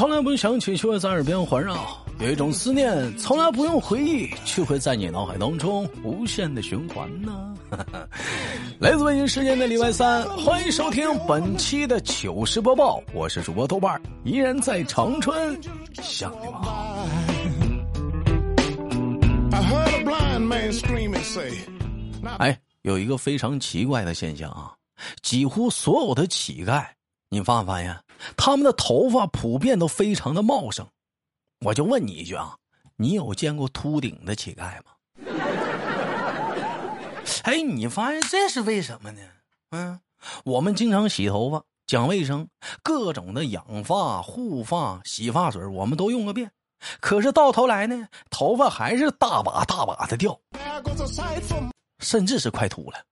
从来不用想起，却会在耳边环绕；有一种思念从来不用回忆，却会在你脑海当中无限的循环呢。来自北京时间的礼拜三，欢迎收听本期的糗事播报，我是主播豆瓣，依然在长春向你们好。哎，有一个非常奇怪的现象啊，几乎所有的乞丐。你发没发现，他们的头发普遍都非常的茂盛？我就问你一句啊，你有见过秃顶的乞丐吗？哎，你发现这是为什么呢？嗯，我们经常洗头发，讲卫生，各种的养发、护发、洗发水，我们都用个遍。可是到头来呢，头发还是大把大把的掉，甚至是快秃了，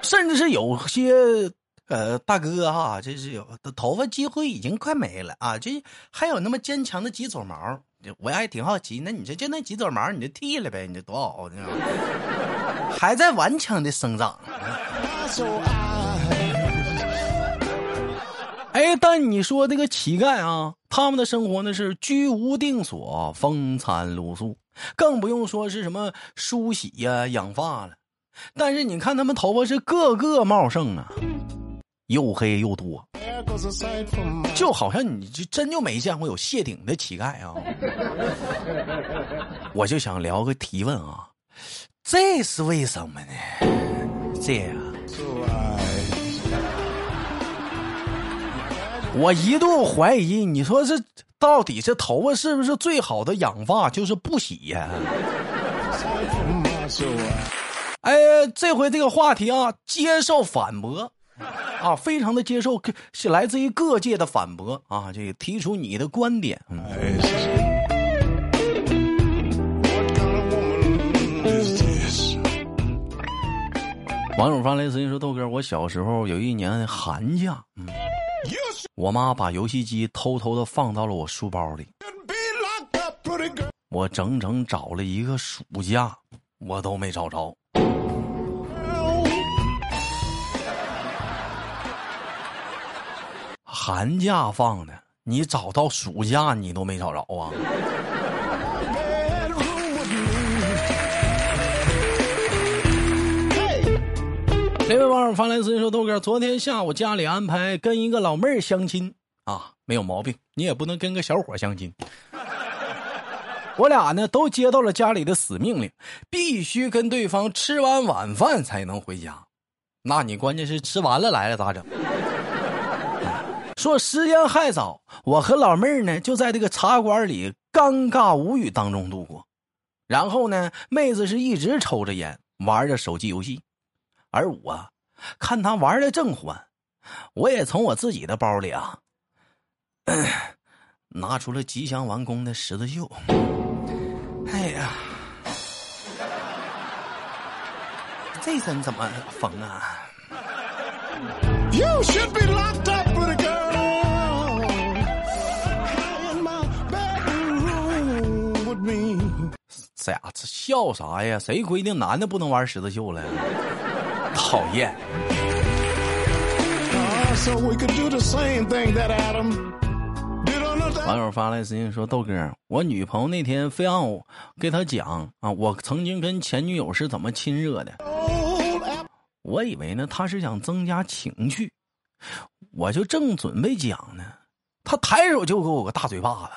甚至是有些。呃，大哥哈，这是有头发几乎已经快没了啊！这还有那么坚强的几撮毛，我还挺好奇。那你这就那几撮毛，你就剃了呗？你这多好呢，还在顽强的生长。哎，但你说这个乞丐啊，他们的生活呢是居无定所，风餐露宿，更不用说是什么梳洗呀、养发了。但是你看他们头发是个个茂盛啊。又黑又多，就好像你就真就没见过有谢顶的乞丐啊！我就想聊个提问啊，这是为什么呢？这样，我一度怀疑，你说这到底这头发是不是最好的养发？就是不洗呀？哎，这回这个话题啊，接受反驳。啊，非常的接受，是来自于各界的反驳啊，这个提出你的观点。嗯网友发来私信说：“豆哥，我小时候有一年寒假，嗯，我妈把游戏机偷偷的放到了我书包里，我整整找了一个暑假，我都没找着。”寒假放的，你找到暑假你都没找着啊！这位网友发来私信说：“豆哥，昨天下午家里安排跟一个老妹儿相亲啊，没有毛病。你也不能跟个小伙相亲。我俩呢都接到了家里的死命令，必须跟对方吃完晚饭才能回家。那你关键是吃完了来了咋整？”说时间还早，我和老妹儿呢就在这个茶馆里尴尬无语当中度过。然后呢，妹子是一直抽着烟，玩着手机游戏，而我看她玩的正欢，我也从我自己的包里啊，拿出了吉祥完工的十字绣。哎呀，这身怎么缝啊？you should be loved？俩，这笑啥呀？谁规定男的不能玩十字绣了？讨厌！网友发来私信说：“豆哥，我女朋友那天非让我给她讲啊，我曾经跟前女友是怎么亲热的。我以为呢，她是想增加情趣，我就正准备讲呢，她抬手就给我个大嘴巴子。”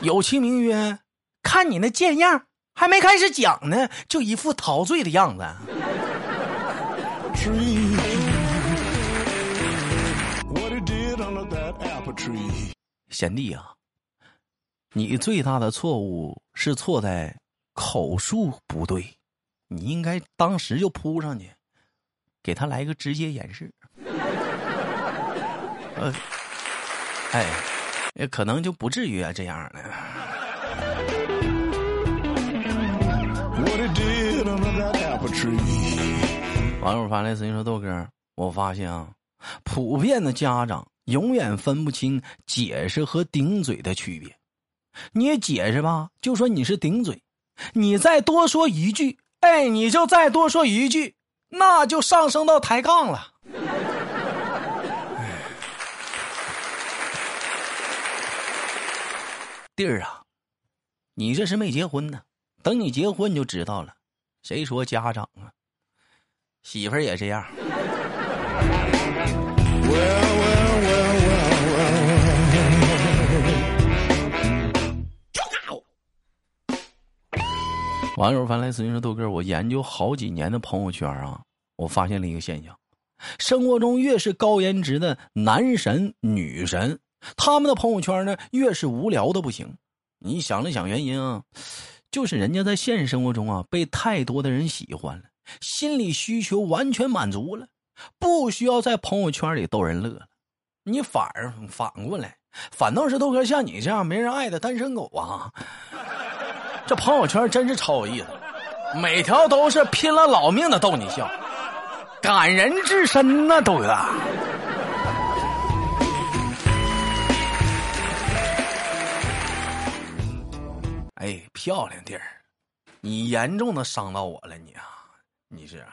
有其名曰，看你那贱样，还没开始讲呢，就一副陶醉的样子。贤弟啊，你最大的错误是错在口述不对，你应该当时就扑上去，给他来个直接演示。呃，哎。也可能就不至于啊这样的。网友发来私信说豆哥我发现啊普遍的家长永远分不清解释和顶嘴的区别。你解释吧就说你是顶嘴你再多说一句哎你就再多说一句那就上升到抬杠了。弟儿啊你这是没结婚呢，等你结婚你就知道了。谁说家长啊？媳妇儿也这样。网友发来私信说：“豆哥，我研究好几年的朋友圈啊，我发现了一个现象：生活中越是高颜值的男神女神，他们的朋友圈呢越是无聊的不行。你想了想原因啊，就是人家在现实生活中啊被太多的人喜欢了，心理需求完全满足了，不需要在朋友圈里逗人乐了。你反而反过来，反倒是豆哥像你这样没人爱的单身狗啊。”这朋友圈真是超有意思，每条都是拼了老命的逗你笑，感人至深呐，豆哥。哎，漂亮弟儿，你严重的伤到我了，你啊，你是。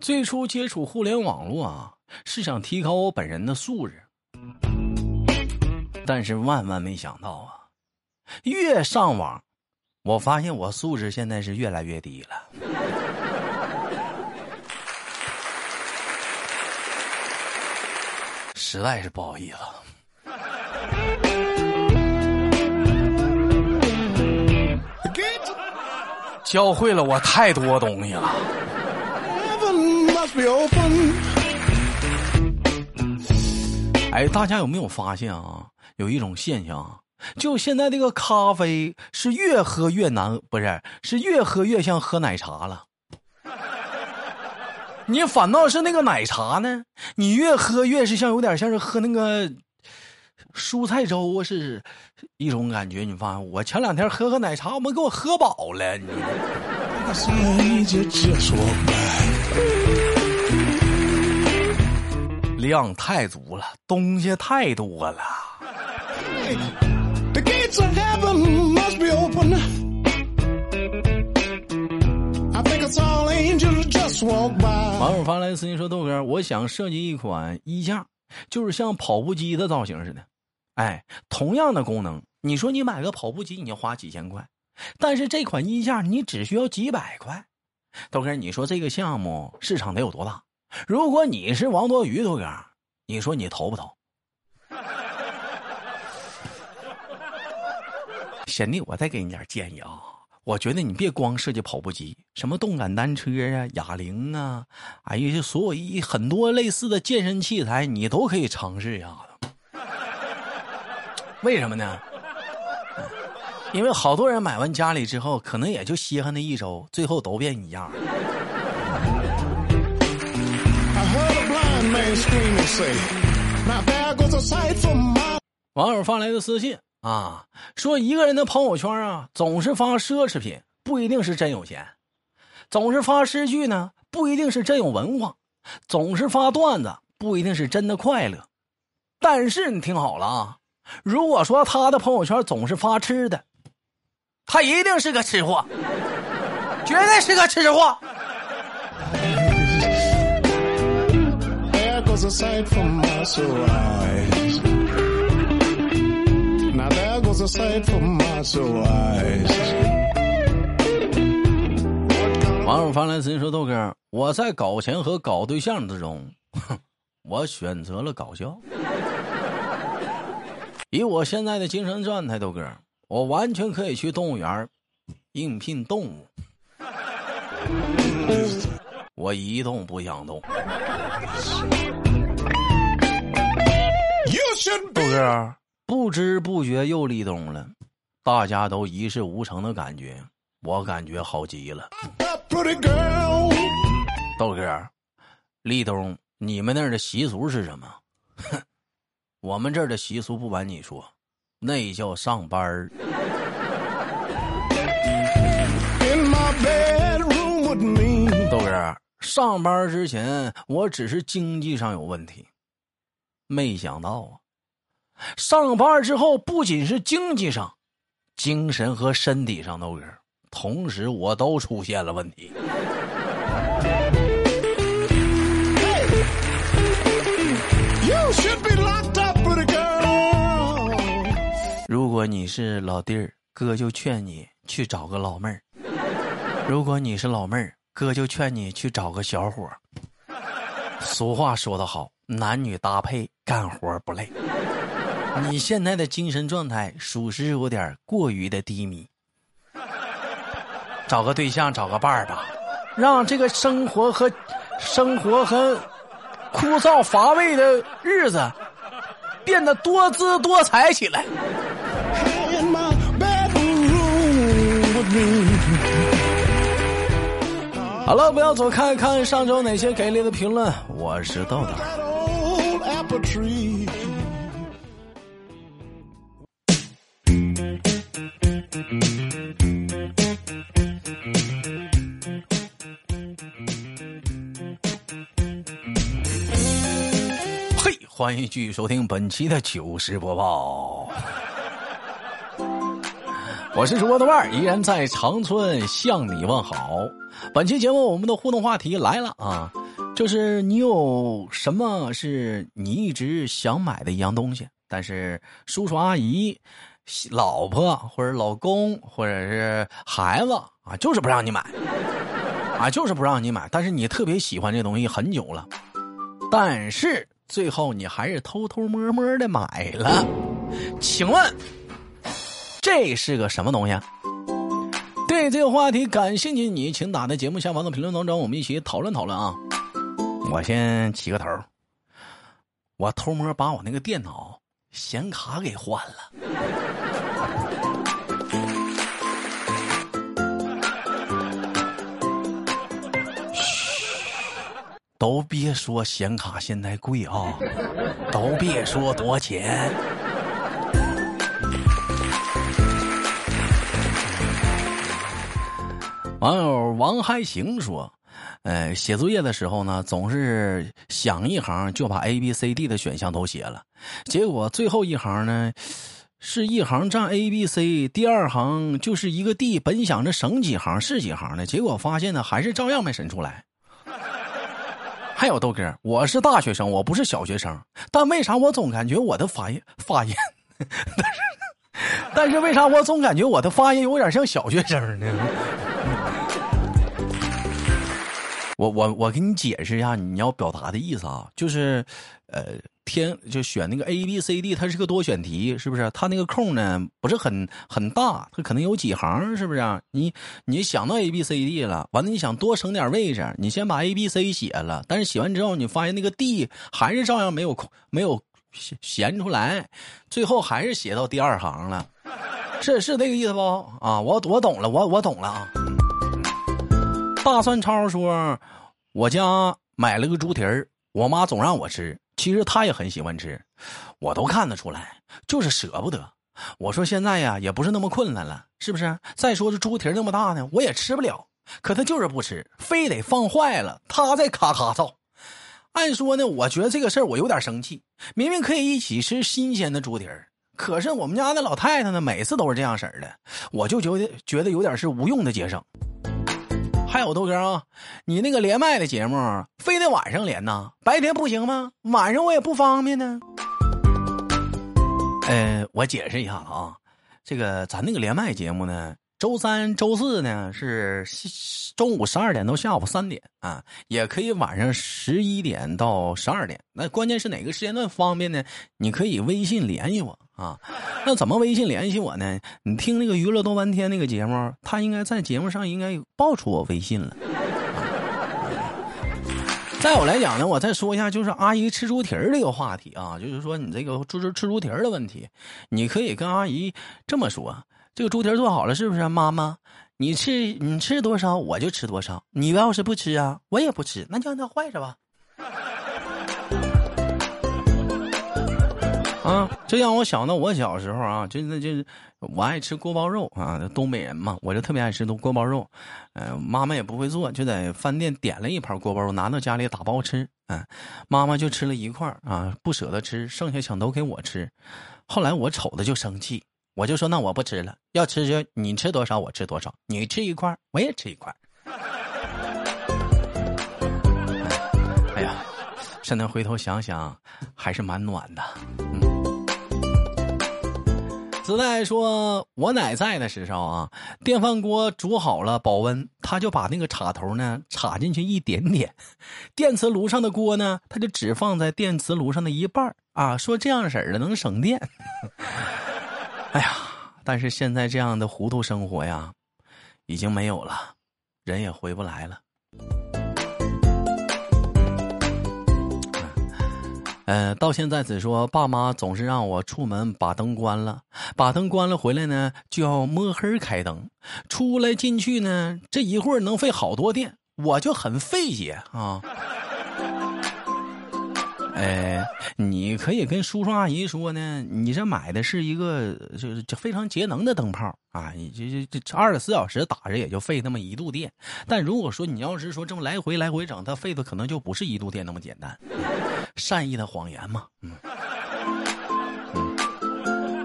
最初接触互联网络啊，是想提高我本人的素质。但是万万没想到啊，越上网，我发现我素质现在是越来越低了。实在是不好意思，教会了我太多东西了。哎，大家有没有发现啊？有一种现象，就现在这个咖啡是越喝越难，不是，是越喝越像喝奶茶了。你反倒是那个奶茶呢，你越喝越是像有点像是喝那个蔬菜粥是一种感觉。你发现我前两天喝喝奶茶，我们给我喝饱了。你量太足了，东西太多了。网友发来私信说：“豆哥，我想设计一款衣架，就是像跑步机的造型似的。哎，同样的功能，你说你买个跑步机，你要花几千块，但是这款衣架你只需要几百块。豆哥，你说这个项目市场得有多大？如果你是王多鱼，豆哥，你说你投不投？” 贤弟，我再给你点建议啊！我觉得你别光设计跑步机，什么动感单车啊、哑铃啊，哎呀，所有一很多类似的健身器材，你都可以尝试一下子。为什么呢？因为好多人买完家里之后，可能也就稀罕那一周，最后都变一样。网友发来的私信。啊，说一个人的朋友圈啊，总是发奢侈品，不一定是真有钱；总是发诗句呢，不一定是真有文化；总是发段子，不一定是真的快乐。但是你听好了啊，如果说他的朋友圈总是发吃的，他一定是个吃货，绝对是个吃货。网友发来私信说：“豆哥，我在搞钱和搞对象之中，我选择了搞笑。以我现在的精神状态，豆哥，我完全可以去动物园应聘动物。我一动不想动。豆哥。”不知不觉又立冬了，大家都一事无成的感觉，我感觉好极了。豆哥，立冬你们那儿的习俗是什么？哼，我们这儿的习俗不瞒你说，那叫上班儿。豆哥，上班之前我只是经济上有问题，没想到啊。上班之后，不仅是经济上、精神和身体上都是，同时我都出现了问题。如果你是老弟儿，哥就劝你去找个老妹儿；如果你是老妹儿，哥就劝你去找个小伙儿。俗话说得好，男女搭配，干活不累。你现在的精神状态属实有点过于的低迷，找个对象，找个伴儿吧，让这个生活和生活和。枯燥乏味的日子变得多姿多彩起来。好了，不要走开，看上周哪些给力的评论。我是豆豆。欢迎继续收听本期的糗事播报，我是主播豆瓣，依然在长春向你问好。本期节目我们的互动话题来了啊，就是你有什么是你一直想买的一样东西，但是叔叔阿姨、老婆或者老公或者是孩子啊，就是不让你买，啊，就是不让你买，但是你特别喜欢这东西很久了，但是。最后你还是偷偷摸摸的买了，请问这是个什么东西？对这个话题感兴趣，你请打在节目下方的评论当中，我们一起讨论讨论啊！我先起个头，我偷摸把我那个电脑显卡给换了。都别说显卡现在贵啊，都别说多钱。网友王还行说：“呃，写作业的时候呢，总是想一行就把 A、B、C、D 的选项都写了，结果最后一行呢，是一行占 A、B、C，第二行就是一个 D。本想着省几行是几行的，结果发现呢，还是照样没审出来。”还有豆哥，我是大学生，我不是小学生，但为啥我总感觉我的发音发音，但是 但是为啥我总感觉我的发音有点像小学生呢？我我我给你解释一下你要表达的意思啊，就是，呃，天就选那个 A B C D，它是个多选题，是不是？它那个空呢不是很很大，它可能有几行，是不是？你你想到 A B C D 了，完了你想多省点位置，你先把 A B C 写了，但是写完之后你发现那个 D 还是照样没有空，没有闲出来，最后还是写到第二行了，是是这个意思不？啊，我我懂了，我我懂了啊。大蒜超说：“我家买了个猪蹄儿，我妈总让我吃。其实他也很喜欢吃，我都看得出来，就是舍不得。我说现在呀，也不是那么困难了，是不是？再说这猪蹄儿那么大呢，我也吃不了。可他就是不吃，非得放坏了，他再咔咔造。按说呢，我觉得这个事儿我有点生气。明明可以一起吃新鲜的猪蹄儿，可是我们家那老太太呢，每次都是这样式儿的，我就觉得觉得有点是无用的节省。”还有豆哥啊，你那个连麦的节目非得晚上连呐？白天不行吗？晚上我也不方便呢。呃，我解释一下啊，这个咱那个连麦节目呢，周三、周四呢是中午十二点到下午三点啊，也可以晚上十一点到十二点。那关键是哪个时间段方便呢？你可以微信联系我。啊，那怎么微信联系我呢？你听那个娱乐多半天那个节目，他应该在节目上应该报出我微信了。在我来讲呢，我再说一下，就是阿姨吃猪蹄儿这个话题啊，就是说你这个猪吃吃猪蹄儿的问题，你可以跟阿姨这么说：这个猪蹄儿做好了是不是？妈妈，你吃你吃多少我就吃多少，你要是不吃啊，我也不吃，那就让它坏着吧。啊，这让我想到我小时候啊，就那就我爱吃锅包肉啊，东北人嘛，我就特别爱吃锅包肉。嗯，妈妈也不会做，就在饭店点了一盘锅包肉，拿到家里打包吃。嗯，妈妈就吃了一块啊，不舍得吃，剩下想都给我吃。后来我瞅着就生气，我就说那我不吃了，要吃就你吃多少我吃多少，你吃一块我也吃一块。哎呀。现在回头想想，还是蛮暖的。嗯。子代说：“我奶在的时候啊，电饭锅煮好了保温，他就把那个插头呢插进去一点点；电磁炉上的锅呢，他就只放在电磁炉上的一半啊，说这样式的能省电。哎呀，但是现在这样的糊涂生活呀，已经没有了，人也回不来了。”呃，到现在只说爸妈总是让我出门把灯关了，把灯关了回来呢就要摸黑开灯，出来进去呢这一会儿能费好多电，我就很费解啊。哎，你可以跟叔叔阿姨说呢，你这买的是一个就是非常节能的灯泡啊，你这这这二十四小时打着也就费那么一度电，但如果说你要是说这么来回来回整，它费的可能就不是一度电那么简单。善意的谎言嘛，嗯，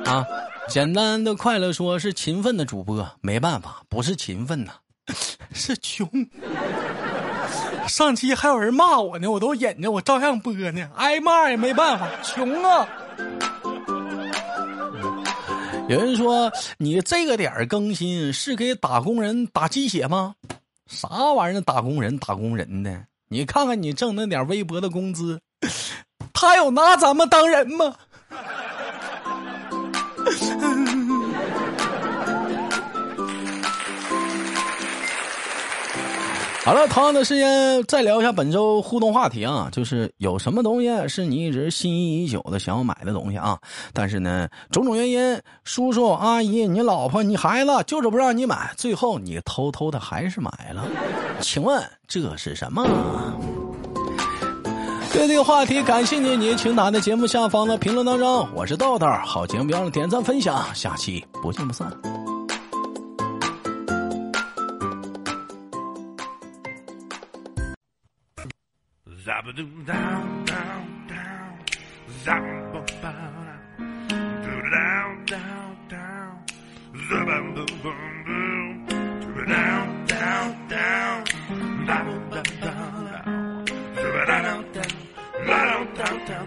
啊，简单的快乐说是勤奋的主播，没办法，不是勤奋呐，是穷。上期还有人骂我呢，我都忍着，我照样播呢，挨骂也没办法，穷啊。有人说你这个点儿更新是给打工人打鸡血吗？啥玩意儿？打工人打工人的？你看看你挣那点微薄的工资。他有拿咱们当人吗？好了，同样的时间再聊一下本周互动话题啊，就是有什么东西是你一直心仪已久的想要买的东西啊？但是呢，种种原因，叔叔阿姨、你老婆、你孩子就是不让你买，最后你偷偷的还是买了。请问这是什么？对这个话题感兴趣，你请打在节目下方的评论当中。我是豆豆，好节目别忘了点赞分享，下期不见不散。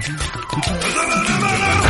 啦啦啦啦啦啦